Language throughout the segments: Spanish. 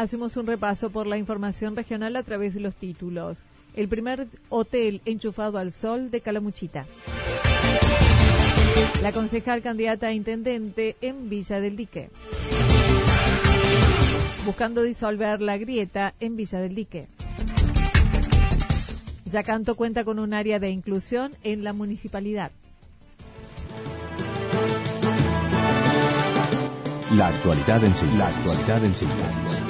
Hacemos un repaso por la información regional a través de los títulos. El primer hotel enchufado al sol de Calamuchita. La concejal candidata a intendente en Villa del Dique. Buscando disolver la grieta en Villa del Dique. Yacanto cuenta con un área de inclusión en la municipalidad. La actualidad en síntesis. La actualidad en síntesis.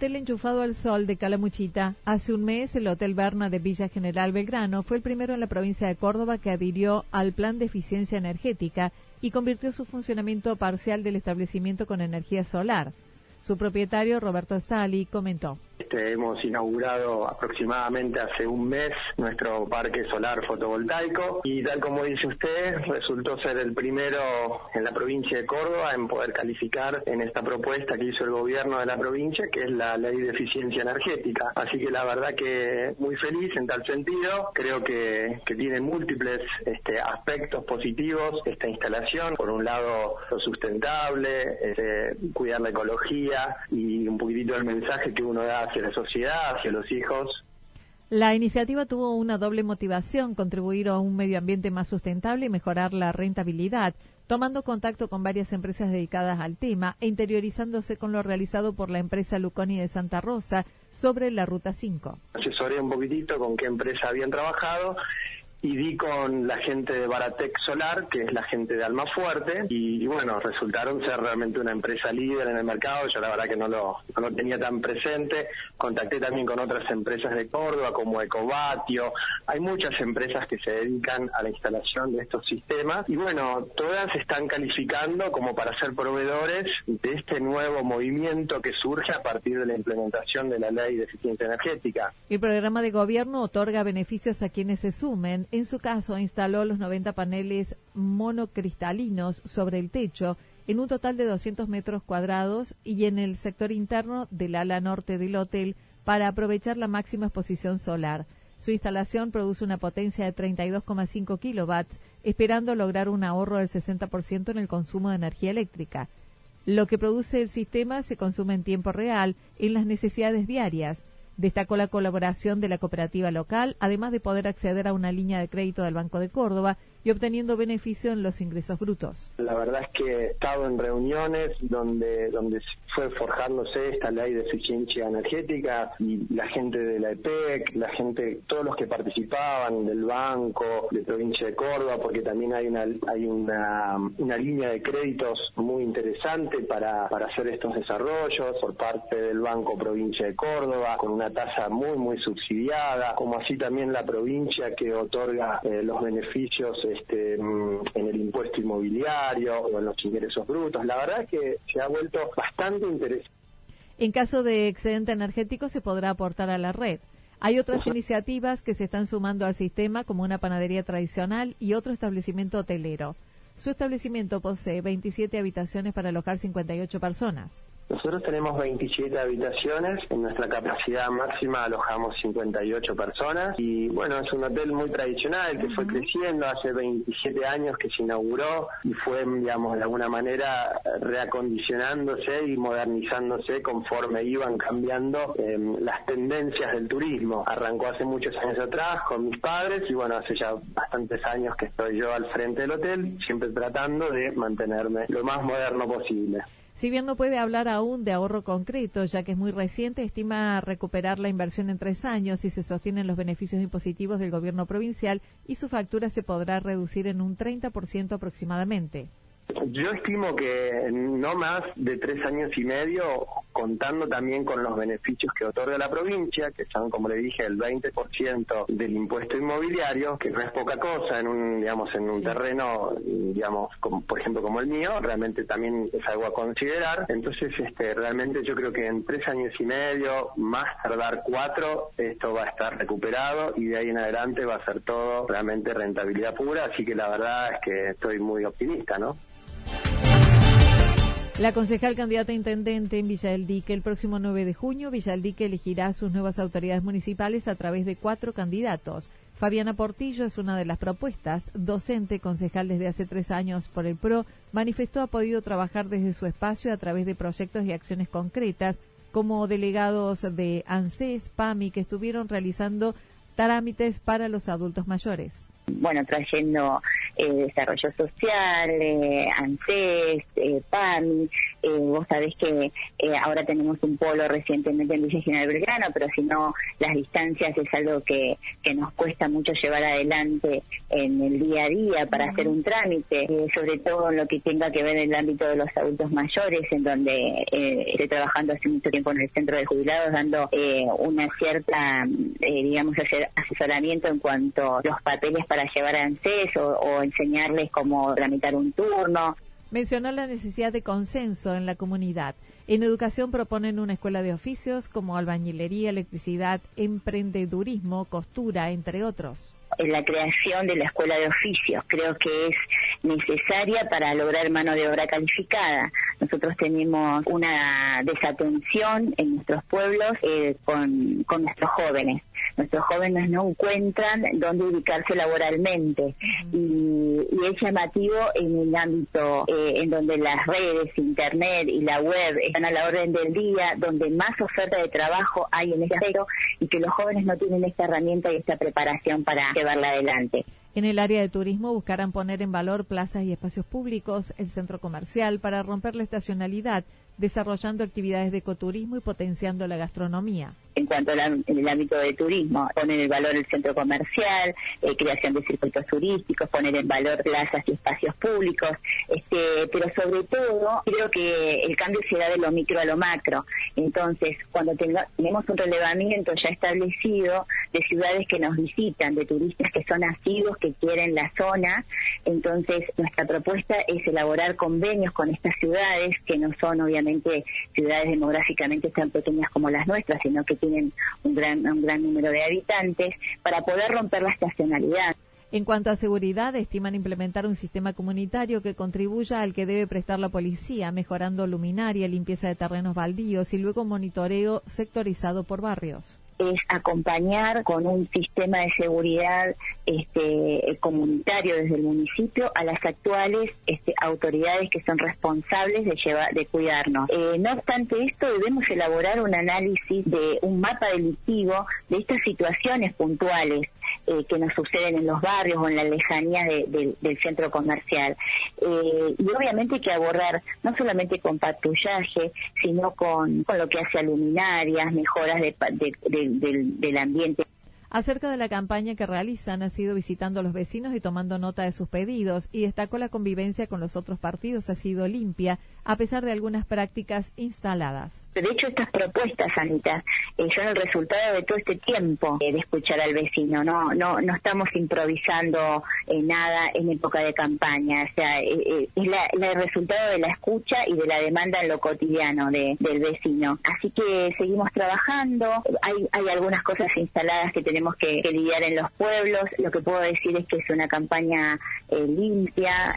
Hotel enchufado al sol de Calamuchita, hace un mes el Hotel Berna de Villa General Belgrano fue el primero en la provincia de Córdoba que adhirió al plan de eficiencia energética y convirtió su funcionamiento parcial del establecimiento con energía solar. Su propietario, Roberto Stali, comentó. Este, hemos inaugurado aproximadamente hace un mes nuestro parque solar fotovoltaico y tal como dice usted, resultó ser el primero en la provincia de Córdoba en poder calificar en esta propuesta que hizo el gobierno de la provincia, que es la ley de eficiencia energética. Así que la verdad que muy feliz en tal sentido. Creo que, tiene múltiples este, aspectos positivos esta instalación. Por un lado, lo sustentable, este, cuidar la ecología y un poquitito el mensaje que uno da hacia la sociedad, hacia los hijos. La iniciativa tuvo una doble motivación, contribuir a un medio ambiente más sustentable y mejorar la rentabilidad, tomando contacto con varias empresas dedicadas al tema e interiorizándose con lo realizado por la empresa Luconi de Santa Rosa sobre la Ruta 5. Asesoré un poquitito con qué empresa habían trabajado y di con la gente de Baratec Solar, que es la gente de Almafuerte, y, y bueno, resultaron ser realmente una empresa líder en el mercado, yo la verdad que no lo, no lo tenía tan presente, contacté también con otras empresas de Córdoba como Ecovatio, hay muchas empresas que se dedican a la instalación de estos sistemas, y bueno, todas están calificando como para ser proveedores de este nuevo movimiento que surge a partir de la implementación de la ley de eficiencia energética. El programa de gobierno otorga beneficios a quienes se sumen en su caso, instaló los 90 paneles monocristalinos sobre el techo en un total de 200 metros cuadrados y en el sector interno del ala norte del hotel para aprovechar la máxima exposición solar. Su instalación produce una potencia de 32,5 kilowatts, esperando lograr un ahorro del 60% en el consumo de energía eléctrica. Lo que produce el sistema se consume en tiempo real en las necesidades diarias, Destacó la colaboración de la cooperativa local, además de poder acceder a una línea de crédito del Banco de Córdoba y obteniendo beneficio en los ingresos brutos. La verdad es que he estado en reuniones donde, donde fue forjándose esta ley de eficiencia energética y la gente de la EPEC, la gente, todos los que participaban del banco, de provincia de Córdoba, porque también hay una, hay una, una línea de créditos muy interesante para, para hacer estos desarrollos por parte del Banco Provincia de Córdoba, con una tasa muy, muy subsidiada, como así también la provincia que otorga eh, los beneficios este, en el impuesto inmobiliario o en los ingresos brutos. La verdad es que se ha vuelto bastante interesante. En caso de excedente energético se podrá aportar a la red. Hay otras iniciativas que se están sumando al sistema como una panadería tradicional y otro establecimiento hotelero. Su establecimiento posee 27 habitaciones para alojar 58 personas. Nosotros tenemos 27 habitaciones, en nuestra capacidad máxima alojamos 58 personas y bueno, es un hotel muy tradicional que fue creciendo hace 27 años que se inauguró y fue, digamos, de alguna manera reacondicionándose y modernizándose conforme iban cambiando em, las tendencias del turismo. Arrancó hace muchos años atrás con mis padres y bueno, hace ya bastantes años que estoy yo al frente del hotel, siempre tratando de mantenerme lo más moderno posible. Si bien no puede hablar aún de ahorro concreto, ya que es muy reciente, estima recuperar la inversión en tres años si se sostienen los beneficios impositivos del gobierno provincial y su factura se podrá reducir en un 30% aproximadamente. Yo estimo que no más de tres años y medio, contando también con los beneficios que otorga la provincia, que son, como le dije, el 20% del impuesto inmobiliario, que no es poca cosa en un, digamos, en un terreno, digamos, como, por ejemplo, como el mío, realmente también es algo a considerar. Entonces, este, realmente yo creo que en tres años y medio, más tardar cuatro, esto va a estar recuperado y de ahí en adelante va a ser todo realmente rentabilidad pura. Así que la verdad es que estoy muy optimista, ¿no? La concejal candidata a intendente en Villa del Dique el próximo 9 de junio, Villa del Dique elegirá sus nuevas autoridades municipales a través de cuatro candidatos. Fabiana Portillo es una de las propuestas. Docente, concejal desde hace tres años por el PRO, manifestó ha podido trabajar desde su espacio a través de proyectos y acciones concretas, como delegados de ANSES, PAMI, que estuvieron realizando trámites para los adultos mayores. Bueno, trayendo eh, desarrollo social, eh, ANSES, eh, PAMI. Eh, vos sabés que ahora tenemos un polo recientemente en Villa General Belgrano, pero si no, las distancias es algo que, que nos cuesta mucho llevar adelante en el día a día para hacer un trámite, sobre todo en lo que tenga que ver en el ámbito de los adultos mayores, en donde estoy trabajando hace mucho tiempo en el centro de jubilados, dando una cierta, digamos, asesoramiento en cuanto a los papeles para llevar a ANSES o, o enseñarles cómo tramitar un turno. Mencionó la necesidad de consenso en la comunidad. En educación proponen una escuela de oficios como albañilería, electricidad, emprendedurismo, costura, entre otros en la creación de la escuela de oficios. Creo que es necesaria para lograr mano de obra calificada. Nosotros tenemos una desatención en nuestros pueblos eh, con, con nuestros jóvenes. Nuestros jóvenes no encuentran dónde ubicarse laboralmente. Y, es llamativo en el ámbito eh, en donde las redes, internet y la web están a la orden del día, donde más oferta de trabajo hay en este aspecto y que los jóvenes no tienen esta herramienta y esta preparación para llevarla adelante. En el área de turismo buscarán poner en valor plazas y espacios públicos, el centro comercial, para romper la estacionalidad, desarrollando actividades de ecoturismo y potenciando la gastronomía en cuanto al ámbito de turismo, poner en valor el centro comercial, eh, creación de circuitos turísticos, poner en valor plazas y espacios públicos, este, pero sobre todo creo que el cambio se da de lo micro a lo macro. Entonces, cuando tenemos un relevamiento ya establecido de ciudades que nos visitan, de turistas que son nacidos, que quieren la zona, entonces nuestra propuesta es elaborar convenios con estas ciudades, que no son obviamente ciudades demográficamente tan pequeñas como las nuestras, sino que tienen un gran, un gran número de habitantes, para poder romper la estacionalidad. En cuanto a seguridad, estiman implementar un sistema comunitario que contribuya al que debe prestar la policía, mejorando luminaria, limpieza de terrenos baldíos y luego monitoreo sectorizado por barrios es acompañar con un sistema de seguridad este, comunitario desde el municipio a las actuales este, autoridades que son responsables de llevar, de cuidarnos. Eh, no obstante esto, debemos elaborar un análisis de un mapa delictivo de estas situaciones puntuales eh, que nos suceden en los barrios o en la lejanía del centro comercial. Eh, y obviamente hay que abordar no solamente con patrullaje, sino con, con lo que hace a luminarias, mejoras de, del, del ambiente. Acerca de la campaña que realizan, ha sido visitando a los vecinos y tomando nota de sus pedidos y destacó la convivencia con los otros partidos ha sido limpia, a pesar de algunas prácticas instaladas. De hecho, estas propuestas, Anita, eh, son el resultado de todo este tiempo eh, de escuchar al vecino. No, no, no estamos improvisando eh, nada en época de campaña. O sea, es el resultado de la escucha y de la demanda en lo cotidiano del vecino. Así que seguimos trabajando. Hay, hay algunas cosas instaladas que tenemos que, que lidiar en los pueblos. Lo que puedo decir es que es una campaña limpia.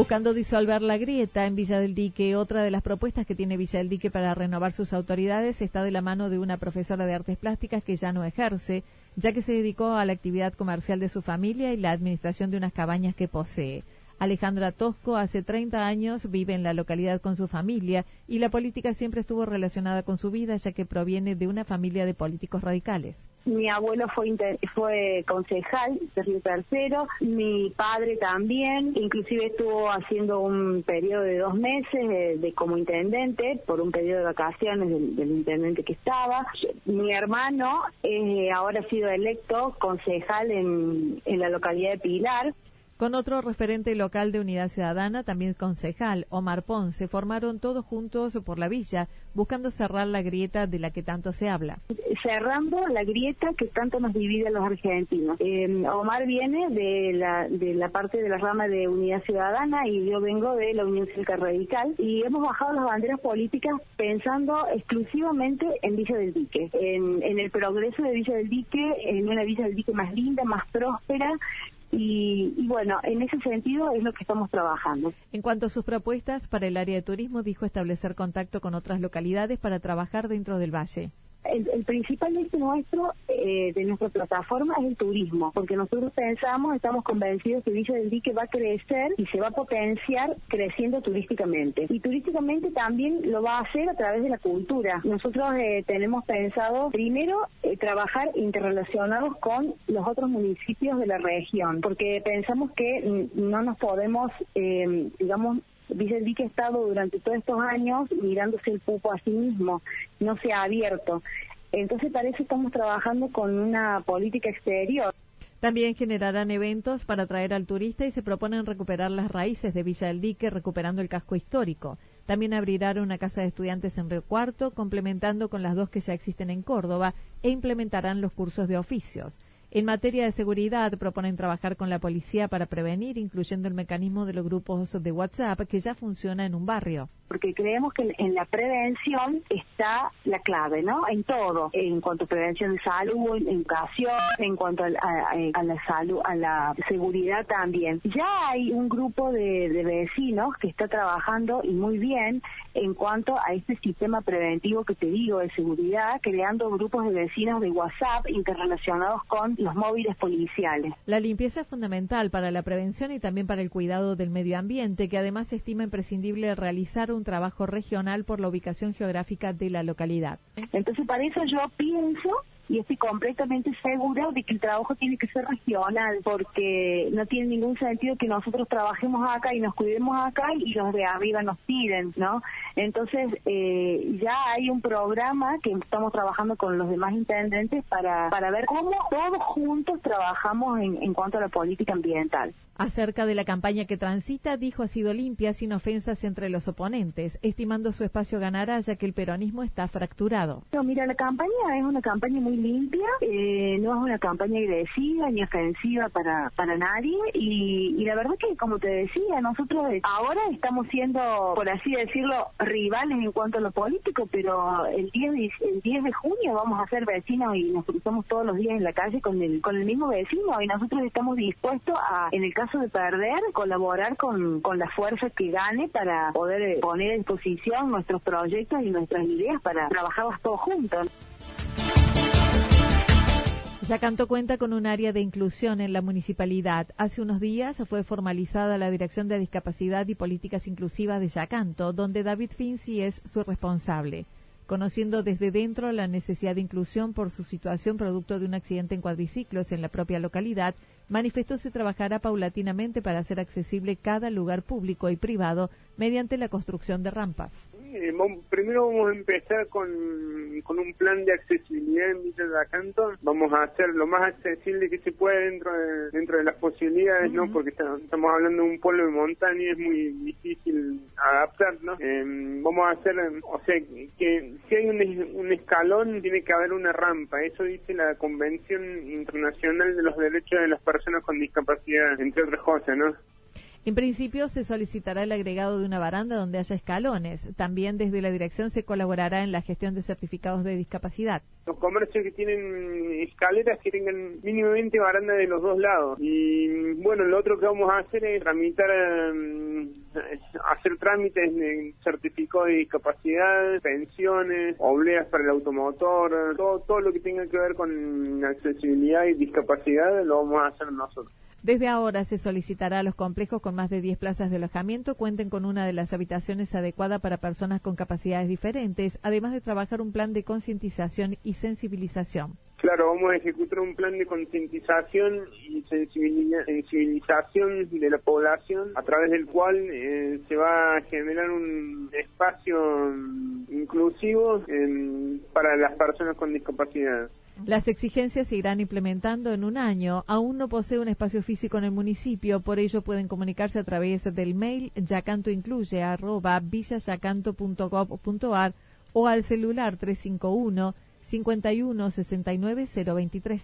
Buscando disolver la grieta en Villa del Dique. Otra de las propuestas que tiene Villa del Dique para renovar sus autoridades está de la mano de una profesora de artes plásticas que ya no ejerce, ya que se dedicó a la actividad comercial de su familia y la administración de unas cabañas que posee. Alejandra Tosco hace 30 años vive en la localidad con su familia y la política siempre estuvo relacionada con su vida ya que proviene de una familia de políticos radicales. Mi abuelo fue fue concejal de Tercero, mi padre también, inclusive estuvo haciendo un periodo de dos meses de, como intendente por un periodo de vacaciones del, intendente que estaba. Mi hermano eh, ahora ha sido electo concejal en la localidad de Pilar con otro referente local de Unidad Ciudadana, también concejal, Omar Ponce, formaron todos juntos por la villa, buscando cerrar la grieta de la que tanto se habla. Cerrando la grieta que tanto nos divide a los argentinos. Em, Omar viene de la, de la parte de la rama de Unidad Ciudadana y yo vengo de la Unión Cívica Radical y hemos bajado las banderas políticas pensando exclusivamente en Villa del Dique, en, en el progreso de Villa del Dique, en una Villa del Dique más linda, más próspera, y, bueno, en ese sentido es lo que estamos trabajando. En cuanto a sus propuestas para el área de turismo, dijo establecer contacto con otras localidades para trabajar dentro del valle. El, principal eje nuestro, eh, de nuestra plataforma, es el turismo, porque nosotros pensamos, estamos convencidos que Villa del Dique va a crecer y se va a potenciar creciendo turísticamente. Y turísticamente también lo va a hacer a través de la cultura. Nosotros eh, tenemos pensado, primero, eh, trabajar interrelacionados con los otros municipios de la región, porque pensamos que no nos podemos, digamos, Villa del Dique ha estado durante todos estos años mirándose el pupo a sí mismo, no se ha abierto. Entonces, para eso estamos trabajando con una política exterior. También generarán eventos para atraer al turista y se proponen recuperar las raíces de Villa del Dique, recuperando el casco histórico. También abrirán una casa de estudiantes en Río Cuarto, complementando con las dos que ya existen en Córdoba, e implementarán los cursos de oficios. En materia de seguridad, proponen trabajar con la policía para prevenir, incluyendo el mecanismo de los grupos de WhatsApp que ya funciona en un barrio. Porque creemos que en la prevención está la clave, ¿no? En todo, en cuanto a prevención de salud, en educación, en cuanto a, la salud, a la seguridad también. Ya hay un grupo de, de vecinos que está trabajando y muy bien en cuanto a este sistema preventivo que te digo de seguridad, creando grupos de vecinos de WhatsApp interrelacionados con los móviles policiales. La limpieza es fundamental para la prevención y también para el cuidado del medio ambiente, que además estima imprescindible realizar un trabajo regional por la ubicación geográfica de la localidad. Entonces, para eso yo pienso y estoy completamente segura de que el trabajo tiene que ser regional porque no tiene ningún sentido que nosotros trabajemos acá y nos cuidemos acá y los de arriba nos piden, ¿no? Entonces eh, ya hay un programa que estamos trabajando con los demás intendentes para, para ver cómo todos juntos trabajamos en, en cuanto a la política ambiental. Acerca de la campaña que transita, dijo ha sido limpia, sin ofensas entre los oponentes, estimando su espacio ganará ya que el peronismo está fracturado. No, mira, la campaña es una campaña muy limpia, eh, no es una campaña agresiva ni ofensiva para, para nadie y, la verdad que, como te decía, nosotros ahora estamos siendo, por así decirlo, rivales en cuanto a lo político, pero el 10 de, el 10 de junio vamos a ser vecinos y nos cruzamos todos los días en la calle con el, con el mismo vecino y nosotros estamos dispuestos a, en el caso de perder, colaborar con, con la fuerza que gane para poder eh, poner a disposición nuestros proyectos y nuestras ideas para trabajarlas todos juntos. Yacanto cuenta con un área de inclusión en la municipalidad. Hace unos días fue formalizada la Dirección de Discapacidad y Políticas Inclusivas de Yacanto, donde David Finzi es su responsable. Conociendo desde dentro la necesidad de inclusión por su situación producto de un accidente en cuadriciclos en la propia localidad, manifestó se trabajará paulatinamente para hacer accesible cada lugar público y privado mediante la construcción de rampas. Eh, primero vamos a empezar con, con un plan de accesibilidad en Villa de Acanto. Vamos a hacer lo más accesible que se pueda dentro de, dentro de las posibilidades, ¿no? Porque estamos hablando de un pueblo de montaña y es muy difícil adaptar, ¿no? Em, vamos a hacer, o sea, que si hay un, un escalón, tiene que haber una rampa. Eso dice la Convención Internacional de los Derechos de las Personas con Discapacidad, entre otras cosas, ¿no? En principio se solicitará el agregado de una baranda donde haya escalones. También desde la dirección se colaborará en la gestión de certificados de discapacidad. Los comercios que tienen escaleras que tengan mínimamente baranda de los dos lados. Y bueno, lo otro que vamos a hacer es tramitar, hacer trámites de certificado de discapacidad, pensiones, obleas para el automotor, todo, todo lo que tenga que ver con accesibilidad y discapacidad lo vamos a hacer nosotros. Desde ahora se solicitará a los complejos con más de 10 plazas de alojamiento cuenten con una de las habitaciones adecuada para personas con capacidades diferentes, además de trabajar un plan de concientización y sensibilización. Claro, vamos a ejecutar un plan de concientización y sensibilización de la población a través del cual eh, se va a generar un espacio inclusivo para las personas con discapacidad. Las exigencias se irán implementando en un año. Aún no posee un espacio físico en el municipio, por ello pueden comunicarse a través del mail yacantoincluye o al celular 351 51 69 023.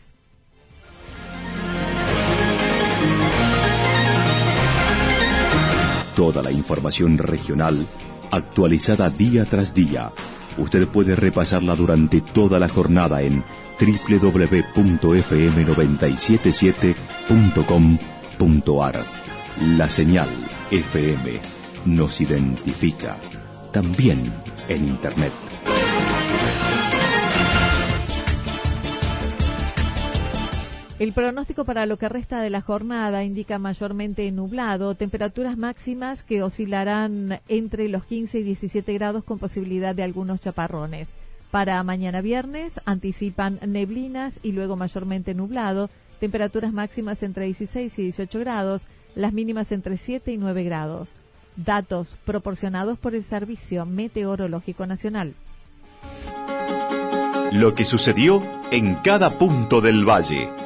Toda la información regional actualizada día tras día. Usted puede repasarla durante toda la jornada en www.fm977.com.ar. La señal FM nos identifica también en Internet. El pronóstico para lo que resta de la jornada indica mayormente nublado, temperaturas máximas que oscilarán entre los 15 y 17 grados con posibilidad de algunos chaparrones. Para mañana viernes anticipan neblinas y luego mayormente nublado, temperaturas máximas entre 16 y 18 grados, las mínimas entre 7 y 9 grados. Datos proporcionados por el Servicio Meteorológico Nacional. Lo que sucedió en cada punto del valle.